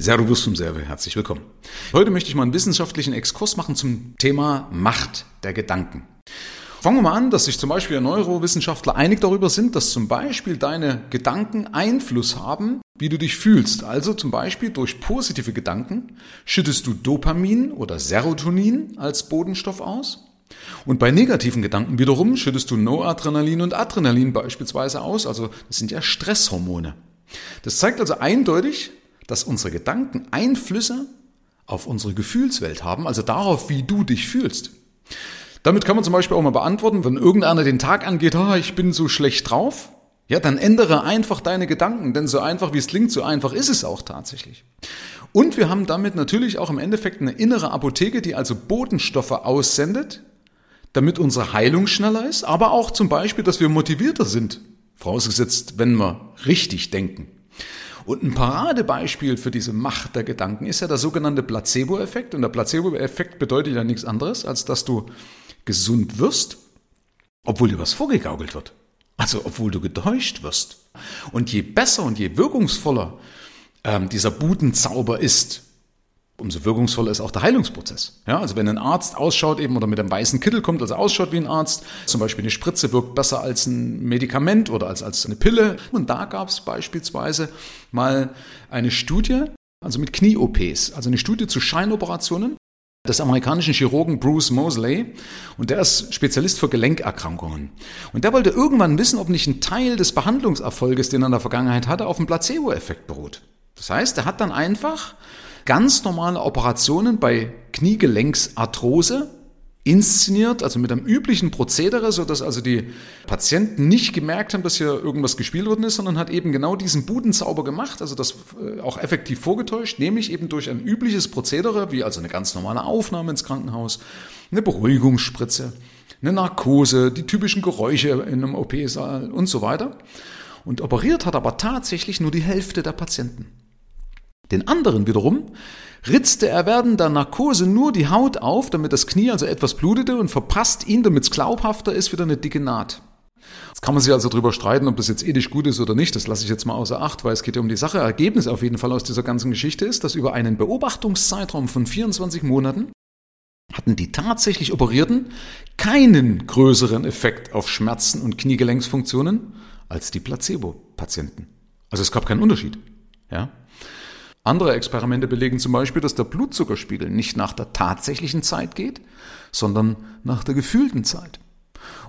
Servus vom Serve, herzlich willkommen. Heute möchte ich mal einen wissenschaftlichen Exkurs machen zum Thema Macht der Gedanken. Fangen wir mal an, dass sich zum Beispiel Neurowissenschaftler einig darüber sind, dass zum Beispiel deine Gedanken Einfluss haben, wie du dich fühlst. Also zum Beispiel durch positive Gedanken schüttest du Dopamin oder Serotonin als Bodenstoff aus. Und bei negativen Gedanken wiederum schüttest du Noadrenalin und Adrenalin beispielsweise aus. Also das sind ja Stresshormone. Das zeigt also eindeutig, dass unsere Gedanken Einflüsse auf unsere Gefühlswelt haben, also darauf, wie du dich fühlst. Damit kann man zum Beispiel auch mal beantworten, wenn irgendeiner den Tag angeht, oh, ich bin so schlecht drauf, ja, dann ändere einfach deine Gedanken, denn so einfach wie es klingt, so einfach ist es auch tatsächlich. Und wir haben damit natürlich auch im Endeffekt eine innere Apotheke, die also Botenstoffe aussendet, damit unsere Heilung schneller ist, aber auch zum Beispiel, dass wir motivierter sind, vorausgesetzt, wenn wir richtig denken. Und ein Paradebeispiel für diese Macht der Gedanken ist ja der sogenannte Placebo-Effekt. Und der Placebo-Effekt bedeutet ja nichts anderes, als dass du gesund wirst, obwohl dir was vorgegaukelt wird. Also obwohl du getäuscht wirst. Und je besser und je wirkungsvoller ähm, dieser Budenzauber ist, umso wirkungsvoller ist auch der Heilungsprozess. Ja, also wenn ein Arzt ausschaut eben oder mit einem weißen Kittel kommt, also ausschaut wie ein Arzt, zum Beispiel eine Spritze wirkt besser als ein Medikament oder als, als eine Pille. Und da gab es beispielsweise mal eine Studie, also mit Knie-OPs, also eine Studie zu Scheinoperationen des amerikanischen Chirurgen Bruce Mosley und der ist Spezialist für Gelenkerkrankungen. Und der wollte irgendwann wissen, ob nicht ein Teil des Behandlungserfolges, den er in der Vergangenheit hatte, auf dem Placebo-Effekt beruht. Das heißt, er hat dann einfach ganz normale Operationen bei Kniegelenksarthrose inszeniert, also mit einem üblichen Prozedere, so dass also die Patienten nicht gemerkt haben, dass hier irgendwas gespielt worden ist, sondern hat eben genau diesen Budenzauber gemacht, also das äh, auch effektiv vorgetäuscht, nämlich eben durch ein übliches Prozedere, wie also eine ganz normale Aufnahme ins Krankenhaus, eine Beruhigungsspritze, eine Narkose, die typischen Geräusche in einem OP-Saal und so weiter. Und operiert hat aber tatsächlich nur die Hälfte der Patienten. Den anderen wiederum ritzte er während der Narkose nur die Haut auf, damit das Knie also etwas blutete und verpasst ihn, damit es glaubhafter ist, wieder eine dicke Naht. Jetzt kann man sich also darüber streiten, ob das jetzt ethisch gut ist oder nicht. Das lasse ich jetzt mal außer Acht, weil es geht ja um die Sache. Ergebnis auf jeden Fall aus dieser ganzen Geschichte ist, dass über einen Beobachtungszeitraum von 24 Monaten hatten die tatsächlich Operierten keinen größeren Effekt auf Schmerzen und Kniegelenksfunktionen als die Placebo-Patienten. Also es gab keinen Unterschied. Ja? Andere Experimente belegen zum Beispiel, dass der Blutzuckerspiegel nicht nach der tatsächlichen Zeit geht, sondern nach der gefühlten Zeit.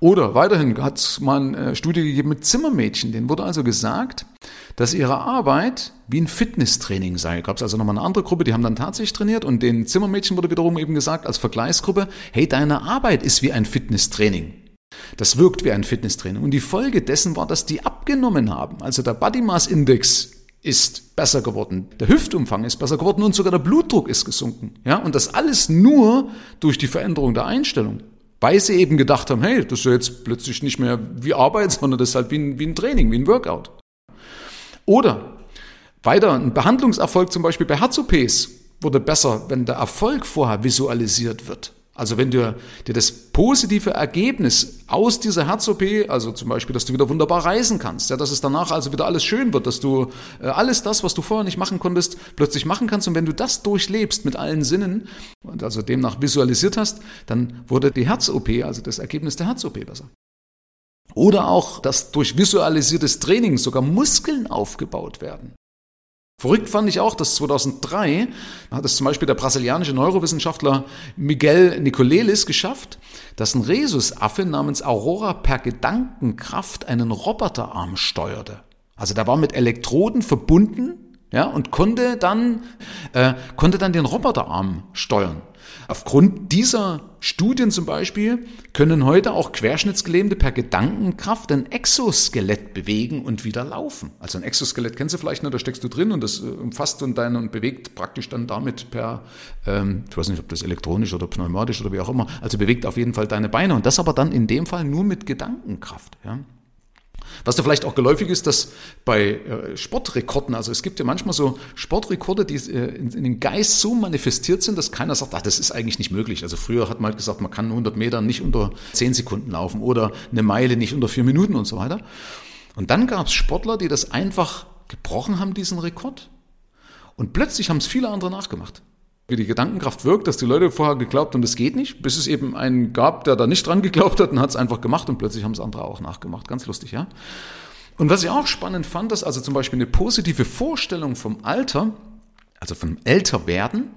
Oder weiterhin hat es mal eine Studie gegeben mit Zimmermädchen. Denen wurde also gesagt, dass ihre Arbeit wie ein Fitnesstraining sei. Gab es also nochmal eine andere Gruppe, die haben dann tatsächlich trainiert und den Zimmermädchen wurde wiederum eben gesagt als Vergleichsgruppe, hey, deine Arbeit ist wie ein Fitnesstraining. Das wirkt wie ein Fitnesstraining. Und die Folge dessen war, dass die abgenommen haben. Also der Body Mass Index ist besser geworden, der Hüftumfang ist besser geworden und sogar der Blutdruck ist gesunken. Ja, und das alles nur durch die Veränderung der Einstellung. Weil sie eben gedacht haben, hey, das ist ja jetzt plötzlich nicht mehr wie Arbeit, sondern das ist halt wie ein, wie ein Training, wie ein Workout. Oder weiter, ein Behandlungserfolg zum Beispiel bei Herz-OPs wurde besser, wenn der Erfolg vorher visualisiert wird. Also wenn du dir das positive Ergebnis aus dieser Herz-OP, also zum Beispiel, dass du wieder wunderbar reisen kannst, ja, dass es danach also wieder alles schön wird, dass du äh, alles das, was du vorher nicht machen konntest, plötzlich machen kannst. Und wenn du das durchlebst mit allen Sinnen und also demnach visualisiert hast, dann wurde die Herz-OP, also das Ergebnis der Herz-OP besser. Oder auch, dass durch visualisiertes Training sogar Muskeln aufgebaut werden. Verrückt fand ich auch, dass 2003 hat es zum Beispiel der brasilianische Neurowissenschaftler Miguel Nicolelis geschafft, dass ein Rhesusaffe namens Aurora per Gedankenkraft einen Roboterarm steuerte. Also der war mit Elektroden verbunden ja, und konnte dann, äh, konnte dann den Roboterarm steuern. Aufgrund dieser Studien zum Beispiel können heute auch Querschnittsgelähmte per Gedankenkraft ein Exoskelett bewegen und wieder laufen. Also ein Exoskelett kennst du vielleicht noch, da steckst du drin und das äh, umfasst und dein und bewegt praktisch dann damit per, ähm, ich weiß nicht, ob das elektronisch oder pneumatisch oder wie auch immer, also bewegt auf jeden Fall deine Beine und das aber dann in dem Fall nur mit Gedankenkraft. Ja. Was da vielleicht auch geläufig ist, dass bei äh, Sportrekorden, also es gibt ja manchmal so Sportrekorde, die äh, in, in den Geist so manifestiert sind, dass keiner sagt, ach, das ist eigentlich nicht möglich. Also früher hat man halt gesagt, man kann 100 Meter nicht unter 10 Sekunden laufen oder eine Meile nicht unter 4 Minuten und so weiter. Und dann gab es Sportler, die das einfach gebrochen haben, diesen Rekord. Und plötzlich haben es viele andere nachgemacht. Wie die Gedankenkraft wirkt, dass die Leute vorher geglaubt haben, das geht nicht, bis es eben einen gab, der da nicht dran geglaubt hat und hat es einfach gemacht und plötzlich haben es andere auch nachgemacht. Ganz lustig, ja? Und was ich auch spannend fand, dass also zum Beispiel eine positive Vorstellung vom Alter, also vom Älterwerden,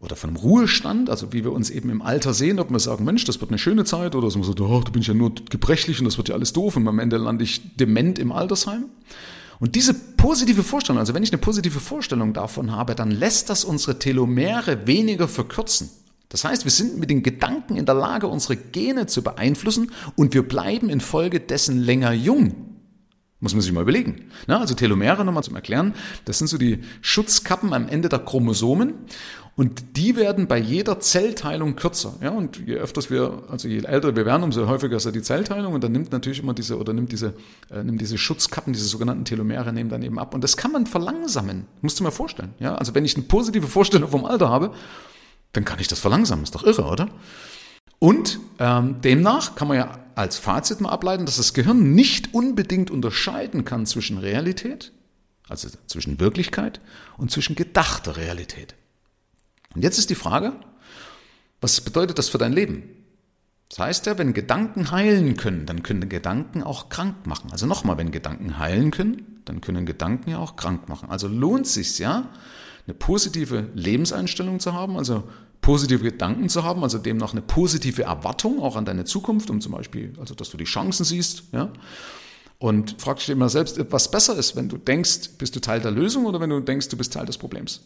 oder einem Ruhestand, also wie wir uns eben im Alter sehen, ob wir sagen, Mensch, das wird eine schöne Zeit, oder so, oh, da bin ich ja nur gebrechlich und das wird ja alles doof und am Ende lande ich dement im Altersheim. Und diese positive Vorstellung, also wenn ich eine positive Vorstellung davon habe, dann lässt das unsere Telomere weniger verkürzen. Das heißt, wir sind mit den Gedanken in der Lage, unsere Gene zu beeinflussen und wir bleiben infolgedessen länger jung. Muss man sich mal überlegen. Na, also Telomere nochmal zum Erklären, das sind so die Schutzkappen am Ende der Chromosomen und die werden bei jeder Zellteilung kürzer. Ja, und je öfters wir, also je älter wir werden, umso häufiger ist ja die Zellteilung und dann nimmt natürlich immer diese oder nimmt diese, äh, nimmt diese Schutzkappen, diese sogenannten Telomere, nehmen dann eben ab. Und das kann man verlangsamen. Musst du mir vorstellen. Ja, also wenn ich eine positive Vorstellung vom Alter habe, dann kann ich das verlangsamen. Ist doch irre, oder? Und ähm, demnach kann man ja als Fazit mal ableiten, dass das Gehirn nicht unbedingt unterscheiden kann zwischen Realität, also zwischen Wirklichkeit und zwischen gedachter Realität. Und jetzt ist die Frage, was bedeutet das für dein Leben? Das heißt ja, wenn Gedanken heilen können, dann können Gedanken auch krank machen. Also nochmal, wenn Gedanken heilen können, dann können Gedanken ja auch krank machen. Also lohnt es sich ja, eine positive Lebenseinstellung zu haben, also positive Gedanken zu haben, also demnach eine positive Erwartung auch an deine Zukunft, um zum Beispiel, also dass du die Chancen siehst, ja. Und frag dich immer selbst, was besser ist, wenn du denkst, bist du Teil der Lösung oder wenn du denkst, du bist Teil des Problems.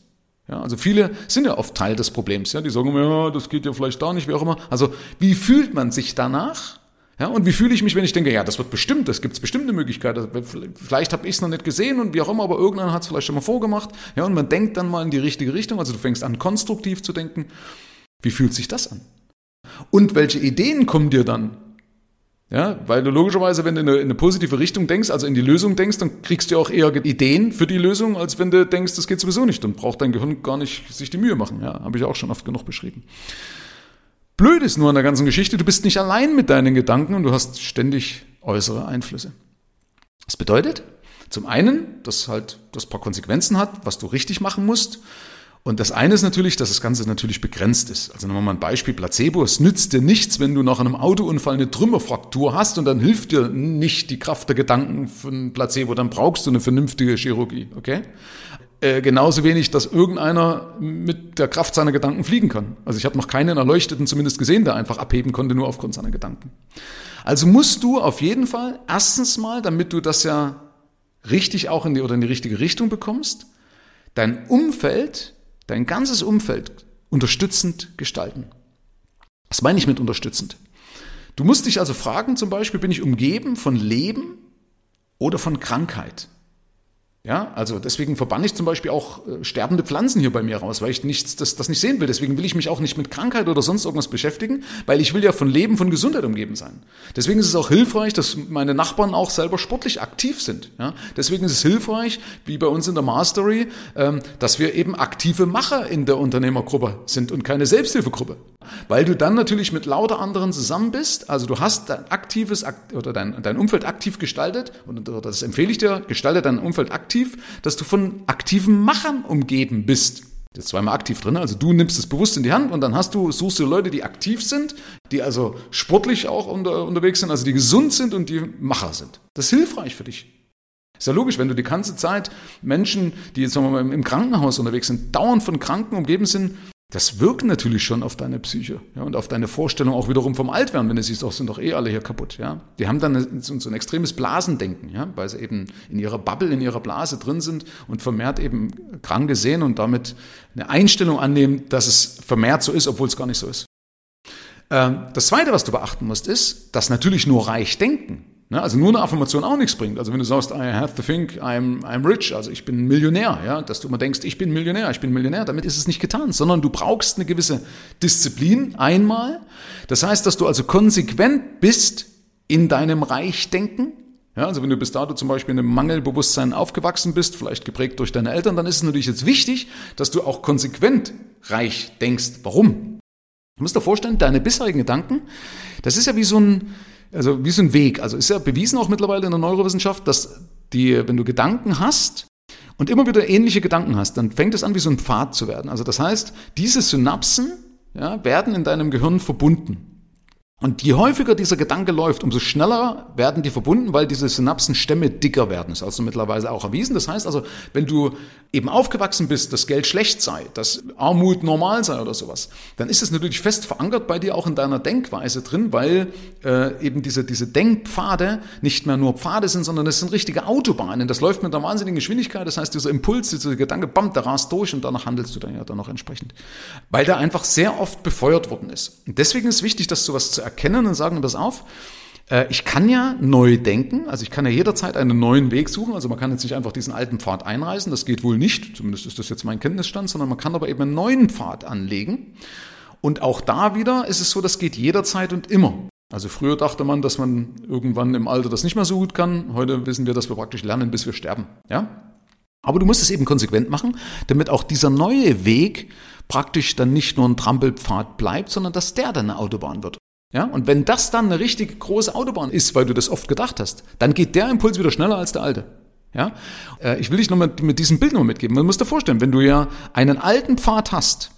Ja, also viele sind ja oft Teil des Problems. Ja, die sagen immer, ja, das geht ja vielleicht da nicht, wie auch immer. Also wie fühlt man sich danach? Ja, und wie fühle ich mich, wenn ich denke, ja, das wird bestimmt, das gibt es bestimmt eine vielleicht habe ich es noch nicht gesehen und wie auch immer, aber irgendeiner hat es vielleicht schon mal vorgemacht. Ja, und man denkt dann mal in die richtige Richtung. Also du fängst an, konstruktiv zu denken. Wie fühlt sich das an? Und welche Ideen kommen dir dann? Ja, weil du logischerweise, wenn du in eine, in eine, positive Richtung denkst, also in die Lösung denkst, dann kriegst du auch eher Ideen für die Lösung, als wenn du denkst, das geht sowieso nicht. Dann braucht dein Gehirn gar nicht sich die Mühe machen. Ja, habe ich auch schon oft genug beschrieben. Blöd ist nur an der ganzen Geschichte, du bist nicht allein mit deinen Gedanken und du hast ständig äußere Einflüsse. Das bedeutet, zum einen, dass halt das paar Konsequenzen hat, was du richtig machen musst. Und das eine ist natürlich, dass das Ganze natürlich begrenzt ist. Also nehmen wir mal ein Beispiel Placebo. Es nützt dir nichts, wenn du nach einem Autounfall eine Trümmerfraktur hast und dann hilft dir nicht die Kraft der Gedanken von Placebo. Dann brauchst du eine vernünftige Chirurgie, okay? Äh, genauso wenig, dass irgendeiner mit der Kraft seiner Gedanken fliegen kann. Also ich habe noch keinen Erleuchteten zumindest gesehen, der einfach abheben konnte, nur aufgrund seiner Gedanken. Also musst du auf jeden Fall erstens mal, damit du das ja richtig auch in die oder in die richtige Richtung bekommst, dein Umfeld dein ganzes Umfeld unterstützend gestalten. Was meine ich mit unterstützend? Du musst dich also fragen, zum Beispiel, bin ich umgeben von Leben oder von Krankheit? Ja, also deswegen verbanne ich zum Beispiel auch äh, sterbende Pflanzen hier bei mir raus, weil ich nichts, das, das nicht sehen will. Deswegen will ich mich auch nicht mit Krankheit oder sonst irgendwas beschäftigen, weil ich will ja von Leben, von Gesundheit umgeben sein. Deswegen ist es auch hilfreich, dass meine Nachbarn auch selber sportlich aktiv sind. Ja, deswegen ist es hilfreich, wie bei uns in der Mastery, ähm, dass wir eben aktive Macher in der Unternehmergruppe sind und keine Selbsthilfegruppe. Weil du dann natürlich mit lauter anderen zusammen bist. Also du hast dein aktives oder dein, dein Umfeld aktiv gestaltet und das empfehle ich dir, gestalte dein Umfeld aktiv, dass du von aktiven Machern umgeben bist. Jetzt zweimal aktiv drin, also du nimmst es bewusst in die Hand und dann hast du, suchst du Leute, die aktiv sind, die also sportlich auch unter, unterwegs sind, also die gesund sind und die Macher sind. Das ist hilfreich für dich. Ist ja logisch, wenn du die ganze Zeit Menschen, die jetzt sagen wir mal, im Krankenhaus unterwegs sind, dauernd von Kranken umgeben sind, das wirkt natürlich schon auf deine Psyche ja, und auf deine Vorstellung auch wiederum vom Altwerden, wenn du siehst, auch sind doch eh alle hier kaputt. Ja. Die haben dann so, ein extremes Blasendenken, ja, weil sie eben in ihrer Bubble, in ihrer Blase drin sind und vermehrt eben Kranke sehen und damit eine Einstellung annehmen, dass es vermehrt so ist, obwohl es gar nicht so ist. Ähm, das Zweite, was du beachten musst, ist, dass natürlich nur reich denken Ne? Also nur eine Affirmation auch nichts bringt. Also wenn du sagst, I have to think I'm, I'm rich, also ich bin Millionär, ja, dass du immer denkst, ich bin Millionär, ich bin Millionär, damit ist es nicht getan, sondern du brauchst eine gewisse Disziplin einmal. Das heißt, dass du also konsequent bist in deinem Reichdenken. Ja, also wenn du bis dato zum Beispiel in einem Mangelbewusstsein aufgewachsen bist, vielleicht geprägt durch deine Eltern, dann ist es natürlich jetzt wichtig, dass du auch konsequent reich denkst. Warum? Du musst dir vorstellen, deine bisherigen Gedanken, das ist ja wie so ein, also wie so ein Weg. Also ist ja bewiesen auch mittlerweile in der Neurowissenschaft, dass die, wenn du Gedanken hast und immer wieder ähnliche Gedanken hast, dann fängt es an, wie so ein Pfad zu werden. Also das heißt, diese Synapsen ja, werden in deinem Gehirn verbunden. Und je häufiger dieser Gedanke läuft, umso schneller werden die verbunden, weil diese Synapsenstämme dicker werden. Das ist also mittlerweile auch erwiesen. Das heißt also, wenn du eben aufgewachsen bist, dass Geld schlecht sei, dass Armut normal sei oder sowas, dann ist es natürlich fest verankert bei dir auch in deiner Denkweise drin, weil äh, eben diese, diese Denkpfade nicht mehr nur Pfade sind, sondern es sind richtige Autobahnen. Das läuft mit einer wahnsinnigen Geschwindigkeit. Das heißt, dieser Impuls, dieser Gedanke, bam, der rast durch und danach handelst du dann ja dann noch entsprechend. Weil der einfach sehr oft befeuert worden ist. Und deswegen ist wichtig, dass sowas zu erkennen erkennen und sagen, pass auf, äh, ich kann ja neu denken, also ich kann ja jederzeit einen neuen Weg suchen, also man kann jetzt nicht einfach diesen alten Pfad einreißen, das geht wohl nicht, zumindest ist das jetzt mein Kenntnisstand, sondern man kann aber eben einen neuen Pfad anlegen. Und auch da wieder ist es so, das geht jederzeit und immer. Also früher dachte man, dass man irgendwann im Alter das nicht mehr so gut kann. Heute wissen wir, dass wir praktisch lernen, bis wir sterben. Ja? Aber du musst es eben konsequent machen, damit auch dieser neue Weg praktisch dann nicht nur ein Trampelpfad bleibt, sondern dass der dann eine Autobahn wird. Ja, und wenn das dann eine richtig große Autobahn ist, weil du das oft gedacht hast, dann geht der Impuls wieder schneller als der alte. Ja, äh, ich will dich noch mit, diesem Bild noch mitgeben. Man muss dir vorstellen, wenn du ja einen alten Pfad hast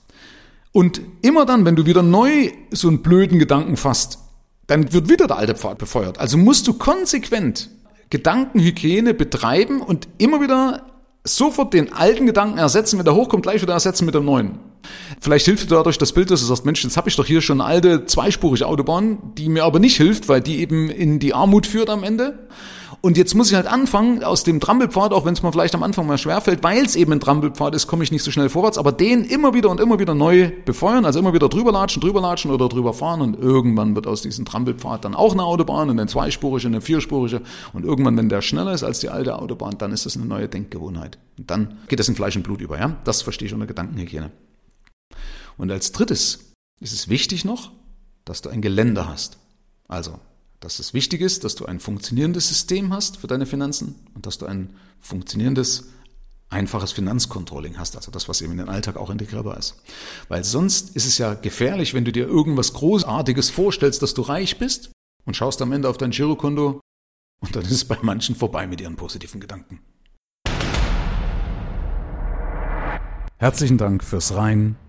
und immer dann, wenn du wieder neu so einen blöden Gedanken fasst, dann wird wieder der alte Pfad befeuert. Also musst du konsequent Gedankenhygiene betreiben und immer wieder sofort den alten Gedanken ersetzen, wenn der hochkommt, gleich wieder ersetzen mit dem neuen. Vielleicht hilft dir dadurch das Bild, dass du sagst, Mensch, jetzt habe ich doch hier schon eine alte zweispurige Autobahn, die mir aber nicht hilft, weil die eben in die Armut führt am Ende. Und jetzt muss ich halt anfangen, aus dem Trampelpfad, auch wenn es mir vielleicht am Anfang mal schwerfällt, weil es eben ein Trampelpfad ist, komme ich nicht so schnell vorwärts, aber den immer wieder und immer wieder neu befeuern, also immer wieder drüber latschen, drüber latschen oder drüber fahren und irgendwann wird aus diesem Trampelpfad dann auch eine Autobahn und eine zweispurige, eine vierspurige und irgendwann, wenn der schneller ist als die alte Autobahn, dann ist das eine neue Denkgewohnheit. Und dann geht das in Fleisch und Blut über, ja? Das verstehe ich unter Gedankenhygiene. Und als drittes ist es wichtig noch, dass du ein Geländer hast. Also, dass es wichtig ist, dass du ein funktionierendes System hast für deine Finanzen und dass du ein funktionierendes, einfaches Finanzcontrolling hast, also das, was eben in den Alltag auch integrierbar ist. Weil sonst ist es ja gefährlich, wenn du dir irgendwas Großartiges vorstellst, dass du reich bist und schaust am Ende auf dein Girokonto und dann ist es bei manchen vorbei mit ihren positiven Gedanken. Herzlichen Dank fürs Rein